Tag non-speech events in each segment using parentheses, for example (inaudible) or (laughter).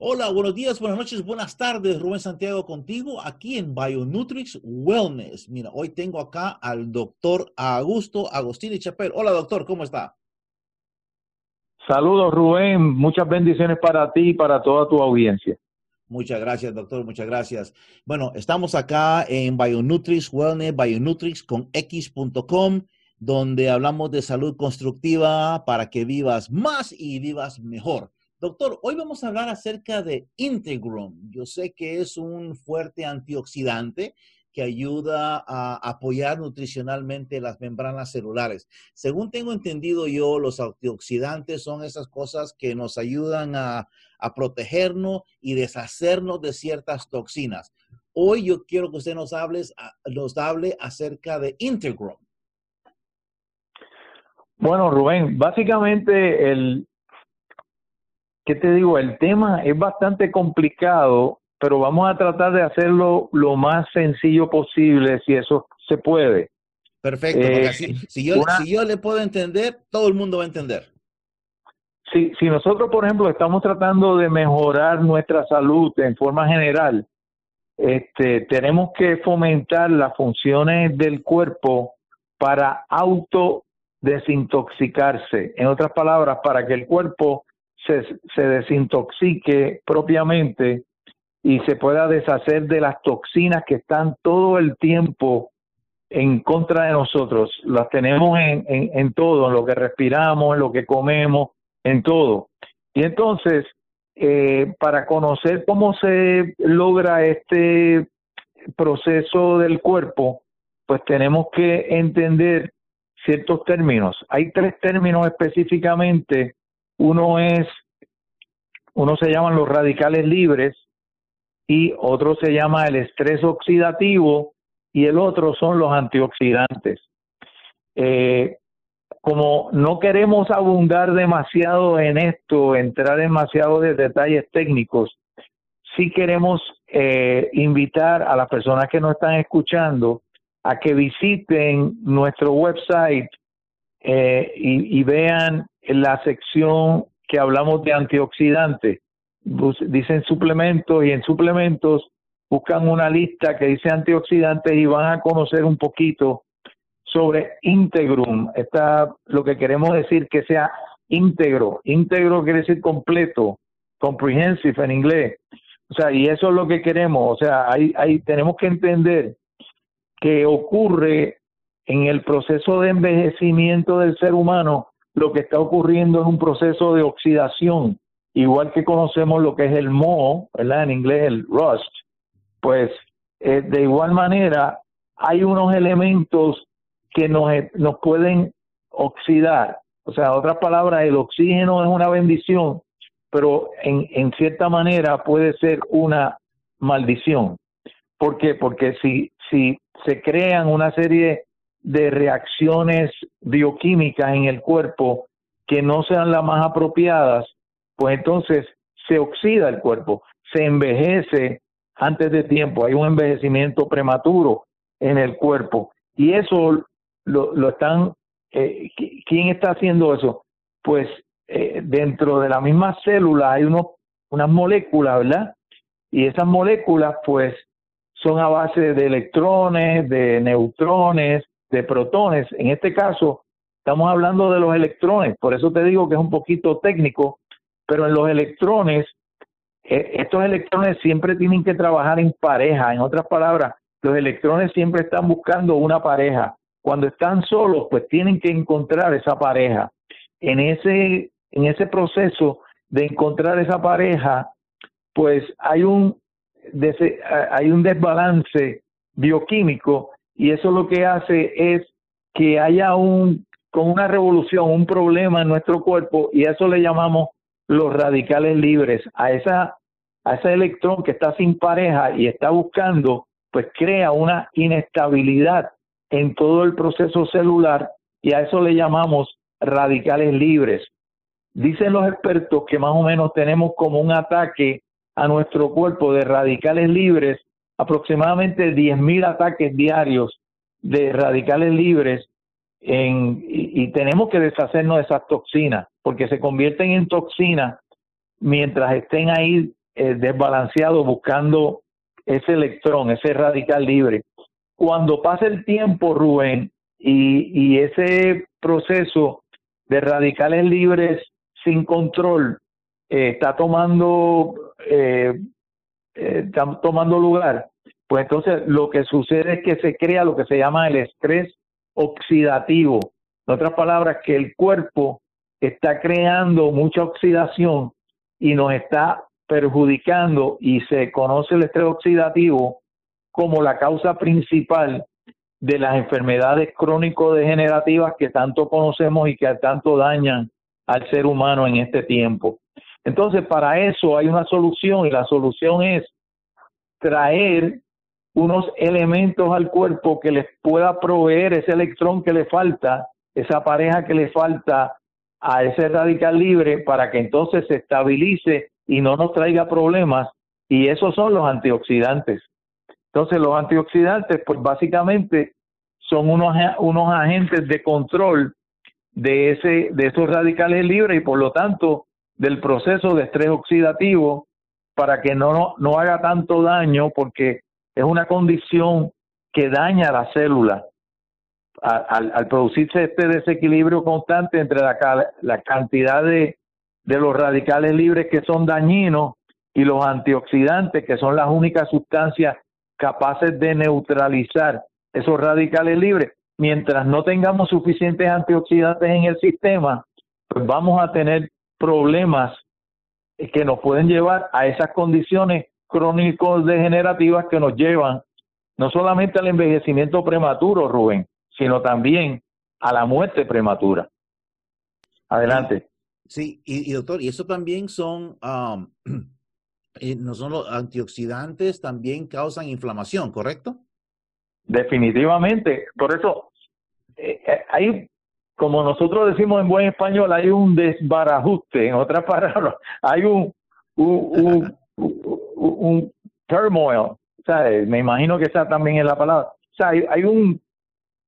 Hola, buenos días, buenas noches, buenas tardes. Rubén Santiago contigo aquí en Bionutrix Wellness. Mira, hoy tengo acá al doctor Augusto Agostini Chapel. Hola, doctor, ¿cómo está? Saludos, Rubén. Muchas bendiciones para ti y para toda tu audiencia. Muchas gracias, doctor. Muchas gracias. Bueno, estamos acá en Bionutrix Wellness, Bionutrix con X.com, donde hablamos de salud constructiva para que vivas más y vivas mejor. Doctor, hoy vamos a hablar acerca de Integrum. Yo sé que es un fuerte antioxidante que ayuda a apoyar nutricionalmente las membranas celulares. Según tengo entendido yo, los antioxidantes son esas cosas que nos ayudan a, protegernos y deshacernos de ciertas toxinas. Hoy yo quiero que usted nos, hables, nos hable acerca de Integrum. Bueno, Rubén, básicamente el, ¿qué te digo? El tema es bastante complicado, pero vamos a tratar de hacerlo lo más sencillo posible, si eso se puede. Perfecto, porque eh, si, yo, si yo le puedo entender, todo el mundo va a entender. Si, si nosotros, por ejemplo, estamos tratando de mejorar nuestra salud en forma general, este, tenemos que fomentar las funciones del cuerpo para auto desintoxicarse. En otras palabras, para que el cuerpo se, desintoxique propiamente y se pueda deshacer de las toxinas que están todo el tiempo en contra de nosotros. Las tenemos en, en, todo, en lo que respiramos, en lo que comemos, en todo. Y entonces, eh, para conocer cómo se logra este proceso del cuerpo, pues tenemos que entender ciertos términos. Hay tres términos específicamente uno es, uno se llaman los radicales libres y otro se llama el estrés oxidativo y el otro son los antioxidantes. Eh, como no queremos abundar demasiado en esto, entrar demasiado de detalles técnicos, sí queremos eh, invitar a las personas que nos están escuchando a que visiten nuestro website eh, y, vean la sección que hablamos de antioxidantes. Dicen suplementos y en suplementos buscan una lista que dice antioxidantes y van a conocer un poquito sobre Integrum. Está lo que queremos decir que sea íntegro. Íntegro quiere decir completo, comprehensive en inglés. O sea, y eso es lo que queremos. O sea, ahí, ahí tenemos que entender que ocurre en el proceso de envejecimiento del ser humano lo que está ocurriendo es un proceso de oxidación, igual que conocemos lo que es el moho, ¿verdad? En inglés el rust, pues eh, de igual manera hay unos elementos que nos, nos pueden oxidar. O sea, en otras palabras, el oxígeno es una bendición, pero en, en cierta manera puede ser una maldición. ¿Por qué? Porque si, si se crean una serie de reacciones bioquímicas en el cuerpo que no sean las más apropiadas, pues entonces se oxida el cuerpo, se envejece antes de tiempo, hay un envejecimiento prematuro en el cuerpo. Y eso lo, lo están, eh, ¿quién está haciendo eso? Pues eh, dentro de la misma célula hay unos, unas moléculas, ¿verdad? Y esas moléculas pues son a base de electrones, de neutrones, de protones. En este caso, estamos hablando de los electrones, por eso te digo que es un poquito técnico, pero en los electrones, eh, estos electrones siempre tienen que trabajar en pareja. En otras palabras, los electrones siempre están buscando una pareja. Cuando están solos, pues tienen que encontrar esa pareja. En ese, en ese proceso de encontrar esa pareja, pues hay un, hay un desbalance bioquímico y eso lo que hace es que haya un con una revolución, un problema en nuestro cuerpo y a eso le llamamos los radicales libres. A esa a ese electrón que está sin pareja y está buscando, pues crea una inestabilidad en todo el proceso celular y a eso le llamamos radicales libres. Dicen los expertos que más o menos tenemos como un ataque a nuestro cuerpo de radicales libres aproximadamente 10.000 ataques diarios de radicales libres en, y, tenemos que deshacernos de esas toxinas porque se convierten en toxinas mientras estén ahí eh, desbalanceado buscando ese electrón, ese radical libre. Cuando pasa el tiempo, Rubén, y, ese proceso de radicales libres sin control eh, está tomando eh, está tomando lugar, pues entonces lo que sucede es que se crea lo que se llama el estrés oxidativo. En otras palabras, que el cuerpo está creando mucha oxidación y nos está perjudicando y se conoce el estrés oxidativo como la causa principal de las enfermedades crónico-degenerativas que tanto conocemos y que tanto dañan al ser humano en este tiempo. Entonces, para eso hay una solución y la solución es traer unos elementos al cuerpo que les pueda proveer ese electrón que le falta, esa pareja que le falta a ese radical libre para que entonces se estabilice y no nos traiga problemas. Y esos son los antioxidantes. Entonces los antioxidantes, pues básicamente son unos, unos agentes de control de, ese, de esos radicales libres y por lo tanto del proceso de estrés oxidativo para que no, no haga tanto daño porque es una condición que daña la célula. Al, al, producirse este desequilibrio constante entre la, la cantidad de, de los radicales libres que son dañinos y los antioxidantes, que son las únicas sustancias capaces de neutralizar esos radicales libres, mientras no tengamos suficientes antioxidantes en el sistema, pues vamos a tener problemas que nos pueden llevar a esas condiciones crónicos degenerativas que nos llevan no solamente al envejecimiento prematuro, Rubén, sino también a la muerte prematura. Adelante. Sí, y, doctor, y eso también son, (clears throat) eh, no son los antioxidantes, también causan inflamación, ¿correcto? Definitivamente. Por eso, eh, eh, hay como nosotros decimos en buen español, hay un desbarajuste, en otras (laughs) palabras, hay un, un, un, turmoil, me imagino que esa también es la palabra, o sea, hay, un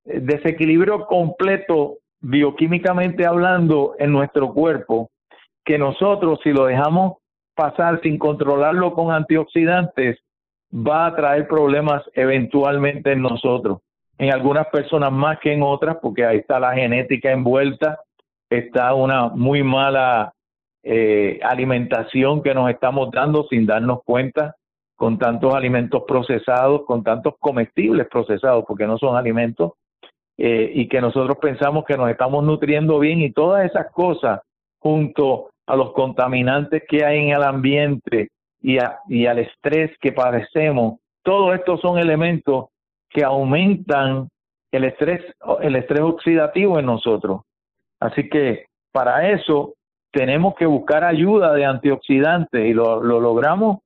desequilibrio completo bioquímicamente hablando en nuestro cuerpo, que nosotros si lo dejamos pasar sin controlarlo con antioxidantes, va a traer problemas eventualmente en nosotros en algunas personas más que en otras, porque ahí está la genética envuelta, está una muy mala eh, alimentación que nos estamos dando sin darnos cuenta, con tantos alimentos procesados, con tantos comestibles procesados, porque no son alimentos, eh, y que nosotros pensamos que nos estamos nutriendo bien y todas esas cosas junto a los contaminantes que hay en el ambiente y, y al estrés que padecemos, todos estos son elementos que aumentan el estrés, el estrés oxidativo en nosotros. Así que para eso tenemos que buscar ayuda de antioxidantes y lo, logramos.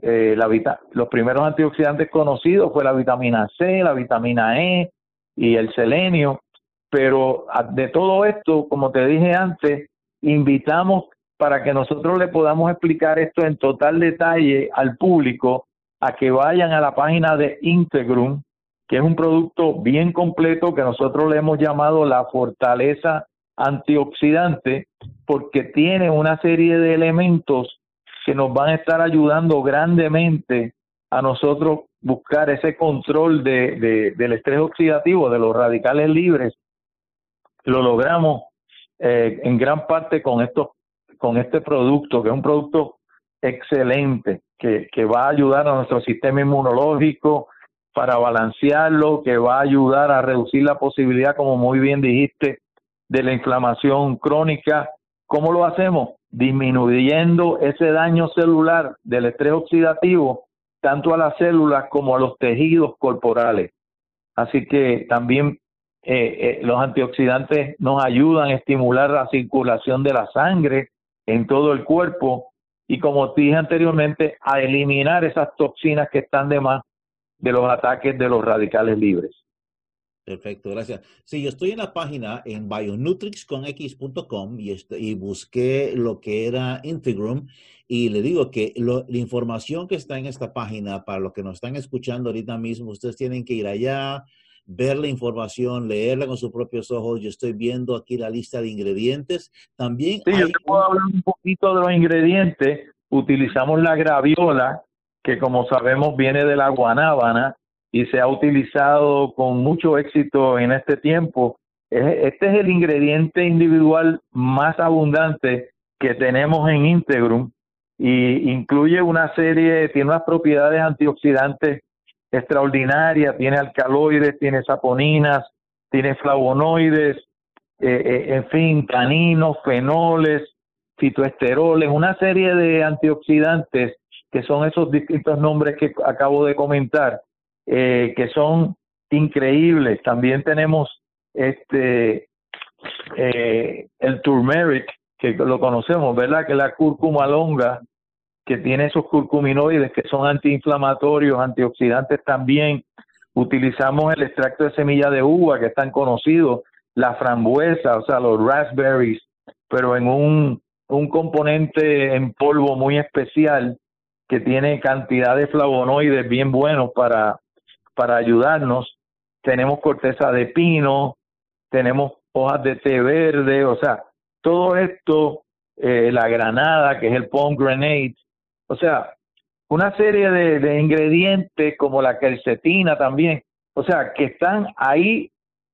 Eh, la los primeros antioxidantes conocidos fue la vitamina C, la vitamina E y el selenio, pero de todo esto, como te dije antes, invitamos para que nosotros le podamos explicar esto en total detalle al público a que vayan a la página de Integrum, que es un producto bien completo que nosotros le hemos llamado la fortaleza antioxidante, porque tiene una serie de elementos que nos van a estar ayudando grandemente a nosotros buscar ese control de, del estrés oxidativo, de los radicales libres. Lo logramos eh, en gran parte con, con este producto, que es un producto excelente, que, que va a ayudar a nuestro sistema inmunológico, para balancearlo, que va a ayudar a reducir la posibilidad, como muy bien dijiste, de la inflamación crónica. ¿Cómo lo hacemos? Disminuyendo ese daño celular del estrés oxidativo, tanto a las células como a los tejidos corporales. Así que también eh, eh, los antioxidantes nos ayudan a estimular la circulación de la sangre en todo el cuerpo y como dije anteriormente, a eliminar esas toxinas que están de más de los ataques de los radicales libres. Perfecto, gracias. Sí, yo estoy en la página en bionutrixconx.com y, y busqué lo que era Integrum y le digo que la información que está en esta página, para los que nos están escuchando ahorita mismo, ustedes tienen que ir allá, ver la información, leerla con sus propios ojos. Yo estoy viendo aquí la lista de ingredientes. También sí, yo te puedo hablar un poquito de los ingredientes utilizamos la graviola, que como sabemos viene de la guanábana y se ha utilizado con mucho éxito en este tiempo. Este es el ingrediente individual más abundante que tenemos en Integrum y incluye una serie, tiene unas propiedades antioxidantes extraordinarias, tiene alcaloides, tiene saponinas, tiene flavonoides, eh, eh, en fin, taninos, fenoles, fitoesteroles, una serie de antioxidantes que son esos distintos nombres que acabo de comentar, eh, que son increíbles. También tenemos este el turmeric, que lo conocemos, ¿verdad? Que la cúrcuma longa, que tiene esos curcuminoides que son antiinflamatorios, antioxidantes también. Utilizamos el extracto de semilla de uva, que es tan conocido, la frambuesa, o sea, los raspberries, pero en un, un componente en polvo muy especial que tiene cantidad de flavonoides bien buenos para, para ayudarnos. Tenemos corteza de pino, tenemos hojas de té verde, o sea, todo esto, eh, la granada, que es el pomegranate, o sea, una serie de, ingredientes como la quercetina también, o sea, que están ahí.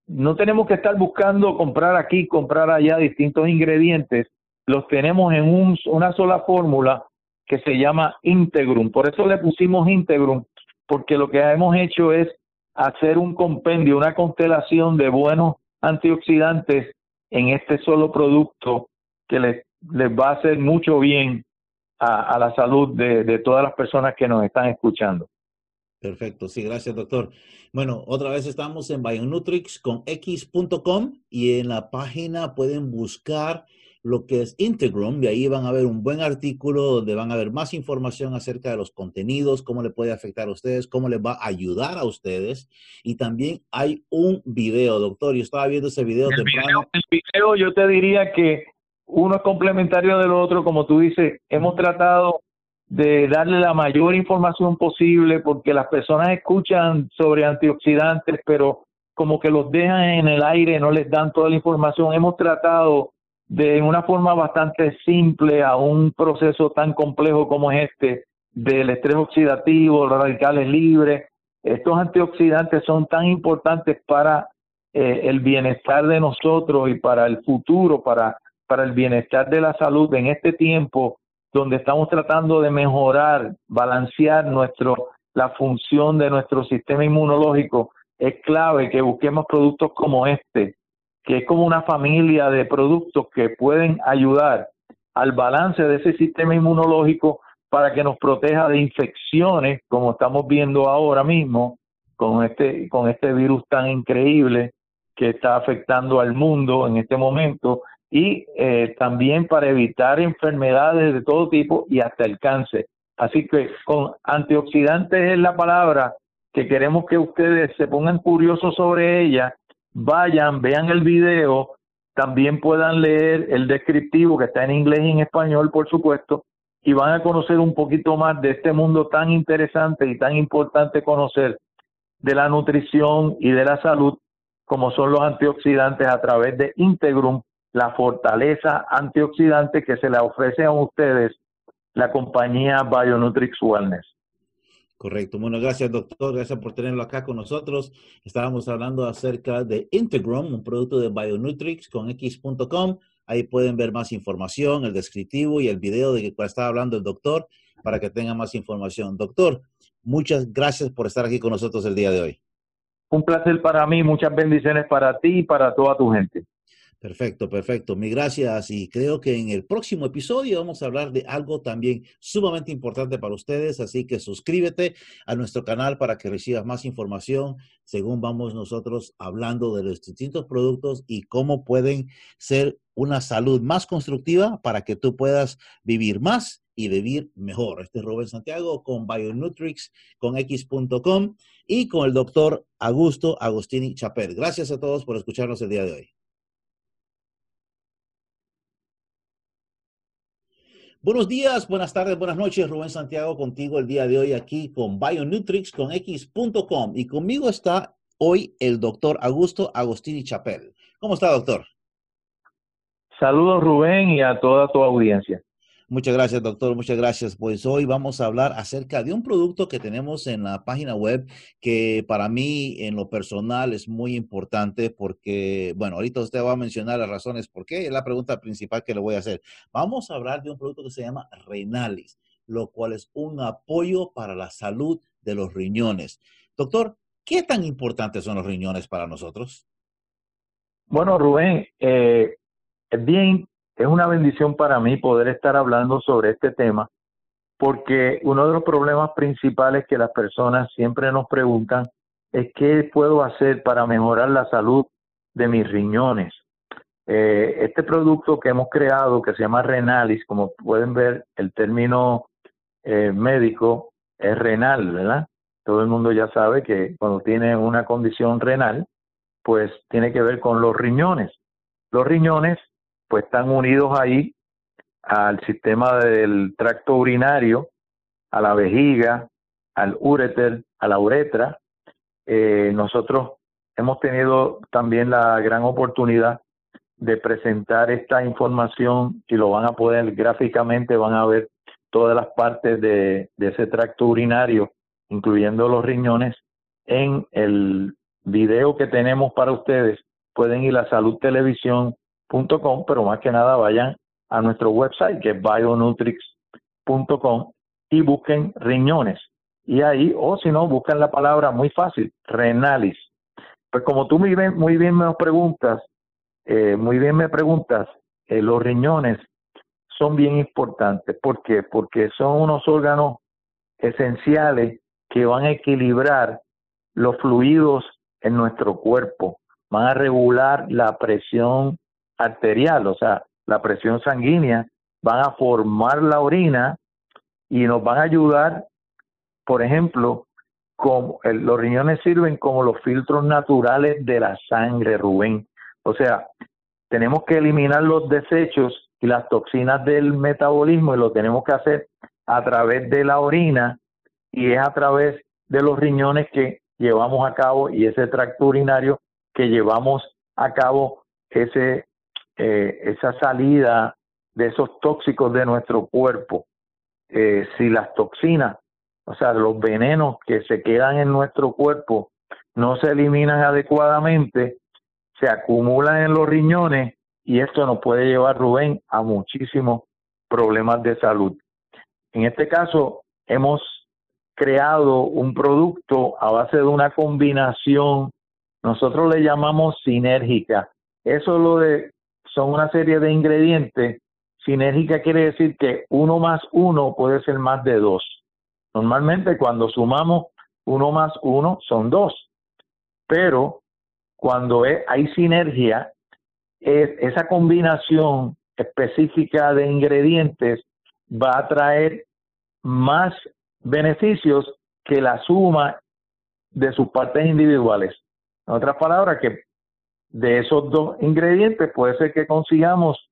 No tenemos que estar buscando comprar aquí, comprar allá distintos ingredientes. Los tenemos en un, una sola fórmula que se llama Integrum. Por eso le pusimos Integrum, porque lo que hemos hecho es hacer un compendio, una constelación de buenos antioxidantes en este solo producto que les, les va a hacer mucho bien a, la salud de, todas las personas que nos están escuchando. Perfecto, sí, gracias doctor. Bueno, otra vez estamos en Bionutrix con x.com y en la página pueden buscar lo que es Integrum, y ahí van a ver un buen artículo donde van a ver más información acerca de los contenidos, cómo le puede afectar a ustedes, cómo les va a ayudar a ustedes. Y también hay un video, doctor. Yo estaba viendo ese video el temprano. el video yo te diría que uno es complementario del otro, como tú dices, hemos tratado de darle la mayor información posible porque las personas escuchan sobre antioxidantes, pero como que los dejan en el aire, no les dan toda la información. Hemos tratado de una forma bastante simple a un proceso tan complejo como es este del estrés oxidativo, los radicales libres. Estos antioxidantes son tan importantes para eh, el bienestar de nosotros y para el futuro, para, para el bienestar de la salud en este tiempo donde estamos tratando de mejorar, balancear nuestro, la función de nuestro sistema inmunológico. Es clave que busquemos productos como este, que es como una familia de productos que pueden ayudar al balance de ese sistema inmunológico para que nos proteja de infecciones, como estamos viendo ahora mismo con este, con este virus tan increíble que está afectando al mundo en este momento y eh, también para evitar enfermedades de todo tipo y hasta el cáncer. Así que con antioxidantes es la palabra que queremos que ustedes se pongan curiosos sobre ella vayan, vean el video, también puedan leer el descriptivo que está en inglés y en español, por supuesto, y van a conocer un poquito más de este mundo tan interesante y tan importante conocer de la nutrición y de la salud, como son los antioxidantes a través de Integrum, la fortaleza antioxidante que se le ofrece a ustedes la compañía Bionutrix Wellness. Correcto. Bueno, gracias, doctor. Gracias por tenerlo acá con nosotros. Estábamos hablando acerca de Integrum, un producto de Bionutrix con X.com. Ahí pueden ver más información, el descriptivo y el video de que estaba hablando el doctor para que tengan más información. Doctor, muchas gracias por estar aquí con nosotros el día de hoy. Un placer para mí, muchas bendiciones para ti y para toda tu gente. Perfecto, perfecto. Mi gracias. Y creo que en el próximo episodio vamos a hablar de algo también sumamente importante para ustedes. Así que suscríbete a nuestro canal para que recibas más información según vamos nosotros hablando de los distintos productos y cómo pueden ser una salud más constructiva para que tú puedas vivir más y vivir mejor. Este es Rubén Santiago con Bionutrix, con X.com y con el doctor Augusto Agostini Chapel. Gracias a todos por escucharnos el día de hoy. Buenos días, buenas tardes, buenas noches. Rubén Santiago contigo el día de hoy aquí con Bionutrix con X.com y conmigo está hoy el doctor Augusto Agostini Chapel. ¿Cómo está, doctor? Saludos, Rubén, y a toda tu audiencia. Muchas gracias, doctor. Muchas gracias. Pues hoy vamos a hablar acerca de un producto que tenemos en la página web que para mí en lo personal es muy importante porque, bueno, ahorita usted va a mencionar las razones por qué. Es la pregunta principal que le voy a hacer. Vamos a hablar de un producto que se llama Renalis, lo cual es un apoyo para la salud de los riñones. Doctor, ¿qué tan importantes son los riñones para nosotros? Bueno, Rubén, eh, bien es una bendición para mí poder estar hablando sobre este tema, porque uno de los problemas principales que las personas siempre nos preguntan es qué puedo hacer para mejorar la salud de mis riñones. Eh, este producto que hemos creado, que se llama Renalis, como pueden ver, el término eh, médico es renal, ¿verdad? Todo el mundo ya sabe que cuando tiene una condición renal, pues tiene que ver con los riñones. Los riñones pues están unidos ahí al sistema del tracto urinario, a la vejiga, al ureter, a la uretra. Eh, nosotros hemos tenido también la gran oportunidad de presentar esta información y lo van a poder gráficamente, van a ver todas las partes de, de ese tracto urinario, incluyendo los riñones, en el video que tenemos para ustedes. Pueden ir a Salud Televisión pero más que nada vayan a nuestro website que es bionutrix.com y busquen riñones. Y ahí, o si no, buscan la palabra muy fácil, renalis. Pues como tú muy bien, muy bien me preguntas, eh, muy bien me preguntas, eh, los riñones son bien importantes. ¿Por qué? Porque son unos órganos esenciales que van a equilibrar los fluidos en nuestro cuerpo, van a regular la presión arterial, o sea, la presión sanguínea, van a formar la orina y nos van a ayudar, por ejemplo, como los riñones sirven como los filtros naturales de la sangre, Rubén. O sea, tenemos que eliminar los desechos y las toxinas del metabolismo y lo tenemos que hacer a través de la orina y es a través de los riñones que llevamos a cabo y ese tracto urinario que llevamos a cabo ese eh, esa salida de esos tóxicos de nuestro cuerpo. Eh, si las toxinas, o sea, los venenos que se quedan en nuestro cuerpo no se eliminan adecuadamente, se acumulan en los riñones y esto nos puede llevar, Rubén, a muchísimos problemas de salud. En este caso, hemos creado un producto a base de una combinación, nosotros le llamamos sinérgica. Eso lo de son una serie de ingredientes. Sinérgica quiere decir que uno más uno puede ser más de dos. Normalmente cuando sumamos uno más uno son dos, pero cuando hay sinergia, esa combinación específica de ingredientes va a traer más beneficios que la suma de sus partes individuales. En otras palabras, que de esos dos ingredientes puede ser que consigamos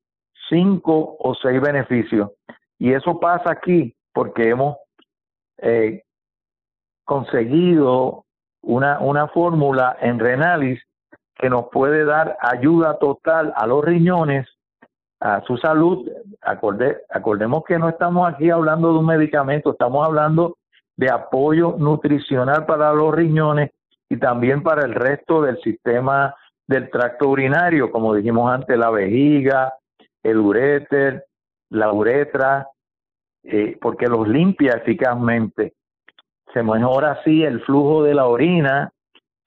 cinco o seis beneficios. Y eso pasa aquí porque hemos eh, conseguido una, una fórmula en Renalis que nos puede dar ayuda total a los riñones, a su salud. Acorde, acordemos que no estamos aquí hablando de un medicamento, estamos hablando de apoyo nutricional para los riñones y también para el resto del sistema del tracto urinario, como dijimos antes, la vejiga, el uréter, la uretra, eh, porque los limpia eficazmente. Se mejora así el flujo de la orina,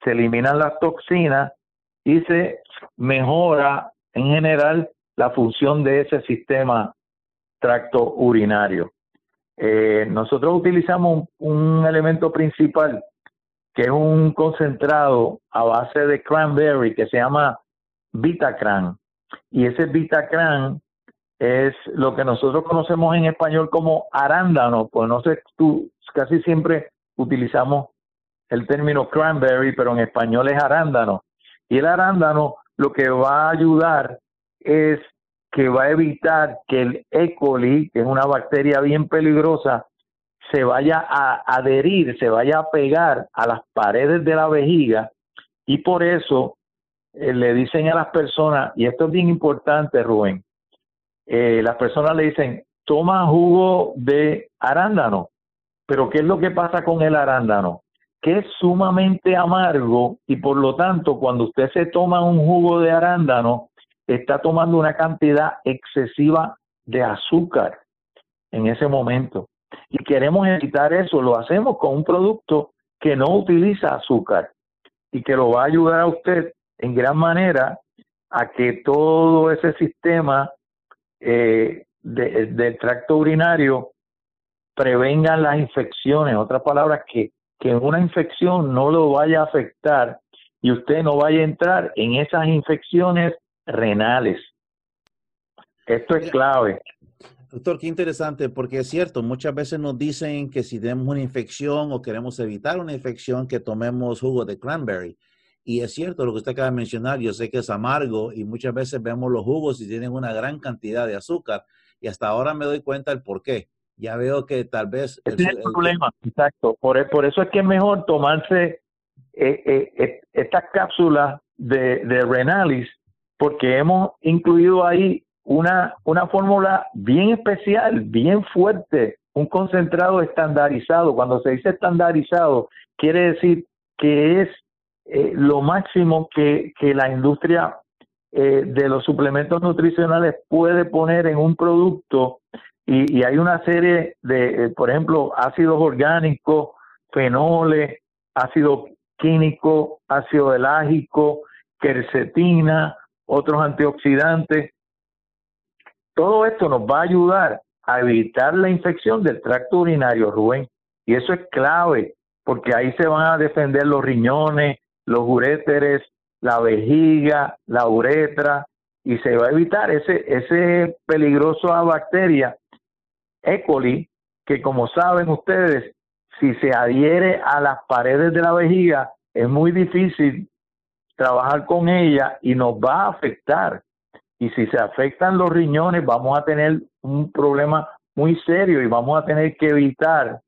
se eliminan las toxinas y se mejora en general la función de ese sistema tracto urinario. Eh, nosotros utilizamos un elemento principal que es un concentrado a base de cranberry que se llama Vitacran. Y ese Vitacran es lo que nosotros conocemos en español como arándano, pues no sé, tú casi siempre utilizamos el término cranberry, pero en español es arándano. Y el arándano lo que va a ayudar es que va a evitar que el E. coli, que es una bacteria bien peligrosa, se vaya a adherir, se vaya a pegar a las paredes de la vejiga y por eso eh, le dicen a las personas, y esto es bien importante, Rubén, eh, las personas le dicen, toma jugo de arándano. Pero ¿qué es lo que pasa con el arándano? Que es sumamente amargo y por lo tanto cuando usted se toma un jugo de arándano, está tomando una cantidad excesiva de azúcar en ese momento. Y queremos evitar eso, lo hacemos con un producto que no utiliza azúcar y que lo va a ayudar a usted en gran manera a que todo ese sistema eh, del tracto urinario prevenga las infecciones, otras palabras, que, que una infección no lo vaya a afectar y usted no vaya a entrar en esas infecciones renales. Esto es clave. Doctor, qué interesante, porque es cierto, muchas veces nos dicen que si tenemos una infección o queremos evitar una infección, que tomemos jugo de cranberry. Y es cierto lo que usted acaba de mencionar, yo sé que es amargo y muchas veces vemos los jugos y tienen una gran cantidad de azúcar y hasta ahora me doy cuenta del por qué. Ya veo que tal vez... Ese es el, problema, exacto. Por, por, eso es que es mejor tomarse eh, eh, eh, estas cápsulas de, de Renalis porque hemos incluido ahí una, una fórmula bien especial, bien fuerte, un concentrado estandarizado. Cuando se dice estandarizado, quiere decir que es eh, lo máximo que, que la industria eh, de los suplementos nutricionales puede poner en un producto y, y hay una serie de, eh, por ejemplo, ácidos orgánicos, fenoles, ácido químico, ácido elágico, quercetina, otros antioxidantes. Todo esto nos va a ayudar a evitar la infección del tracto urinario, Rubén. Y eso es clave, porque ahí se van a defender los riñones, los uréteres, la vejiga, la uretra, y se va a evitar ese, ese peligroso bacteria E. coli, que como saben ustedes, si se adhiere a las paredes de la vejiga, es muy difícil trabajar con ella y nos va a afectar. Y si se afectan los riñones, vamos a tener un problema muy serio y vamos a tener que evitar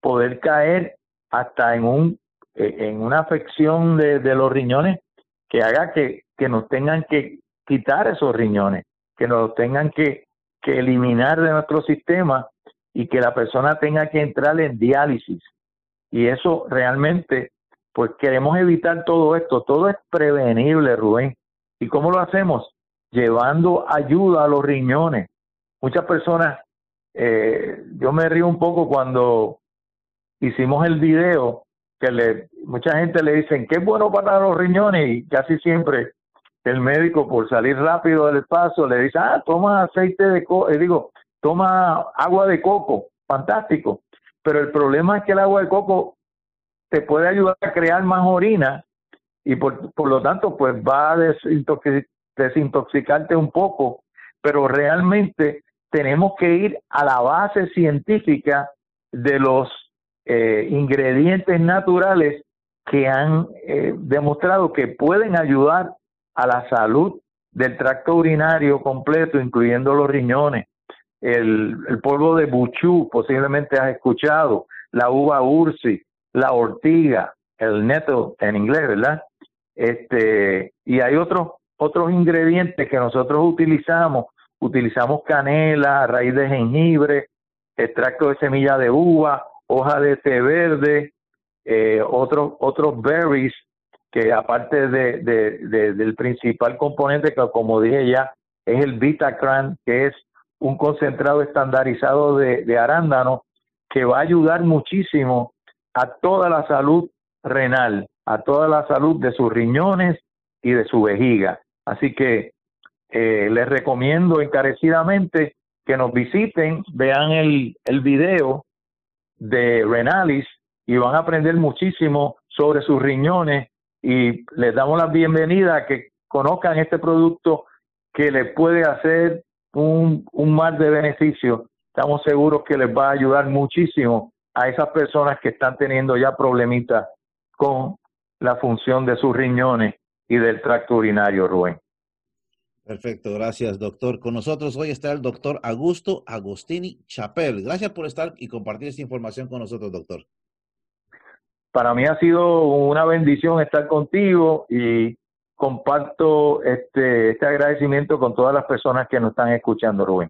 poder caer hasta en un eh, en una afección de, los riñones que haga que, que nos tengan que quitar esos riñones, que nos tengan que, que eliminar de nuestro sistema y que la persona tenga que entrar en diálisis. Y eso realmente, pues queremos evitar todo esto. Todo es prevenible, Rubén. ¿Y cómo lo hacemos? Llevando ayuda a los riñones. Muchas personas, eh, yo me río un poco cuando hicimos el video que le, mucha gente le dicen que es bueno para los riñones y casi siempre el médico por salir rápido del paso le dice, ah, toma aceite de coco, eh, digo, toma agua de coco, fantástico. Pero el problema es que el agua de coco te puede ayudar a crear más orina y por, por lo tanto pues va a desintoxicarte un poco, pero realmente tenemos que ir a la base científica de los eh, ingredientes naturales que han eh, demostrado que pueden ayudar a la salud del tracto urinario completo, incluyendo los riñones. El, polvo de buchú, posiblemente has escuchado, la uva ursi, la ortiga, el neto en inglés, ¿verdad? Este, y hay otros otros ingredientes que nosotros utilizamos, utilizamos canela, raíz de jengibre, extracto de semilla de uva, hoja de té verde, eh, otros otros berries que aparte de, del principal componente que como dije ya es el Vitacran que es un concentrado estandarizado de, de arándano que va a ayudar muchísimo a toda la salud renal, a toda la salud de sus riñones y de su vejiga. Así que eh, les recomiendo encarecidamente que nos visiten, vean el, el video de Renalis y van a aprender muchísimo sobre sus riñones y les damos la bienvenida a que conozcan este producto que les puede hacer un, un mar de beneficio. Estamos seguros que les va a ayudar muchísimo a esas personas que están teniendo ya problemitas con la función de sus riñones y del tracto urinario, Rubén. Perfecto, gracias, doctor. Con nosotros hoy está el doctor Augusto Agostini Chapel. Gracias por estar y compartir esta información con nosotros, doctor. Para mí ha sido una bendición estar contigo y comparto este, este agradecimiento con todas las personas que nos están escuchando, Rubén.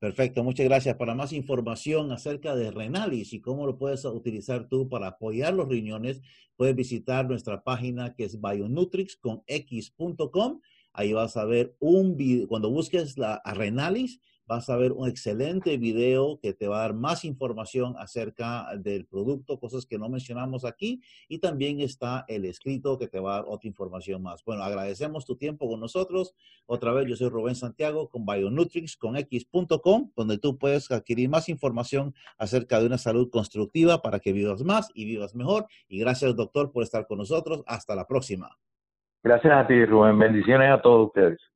Perfecto, muchas gracias. Para más información acerca de Renalis y cómo lo puedes utilizar tú para apoyar los riñones, puedes visitar nuestra página que es bionutrix.com. Ahí vas a ver un video, cuando busques la Renalis, vas a ver un excelente video que te va a dar más información acerca del producto, cosas que no mencionamos aquí, y también está el escrito que te va a dar otra información más. Bueno, agradecemos tu tiempo con nosotros. Otra vez, yo soy Rubén Santiago con Bionutrix con X.com, donde tú puedes adquirir más información acerca de una salud constructiva para que vivas más y vivas mejor. Y gracias, doctor, por estar con nosotros. Hasta la próxima. Gracias a ti, Rubén. Bendiciones a todos ustedes.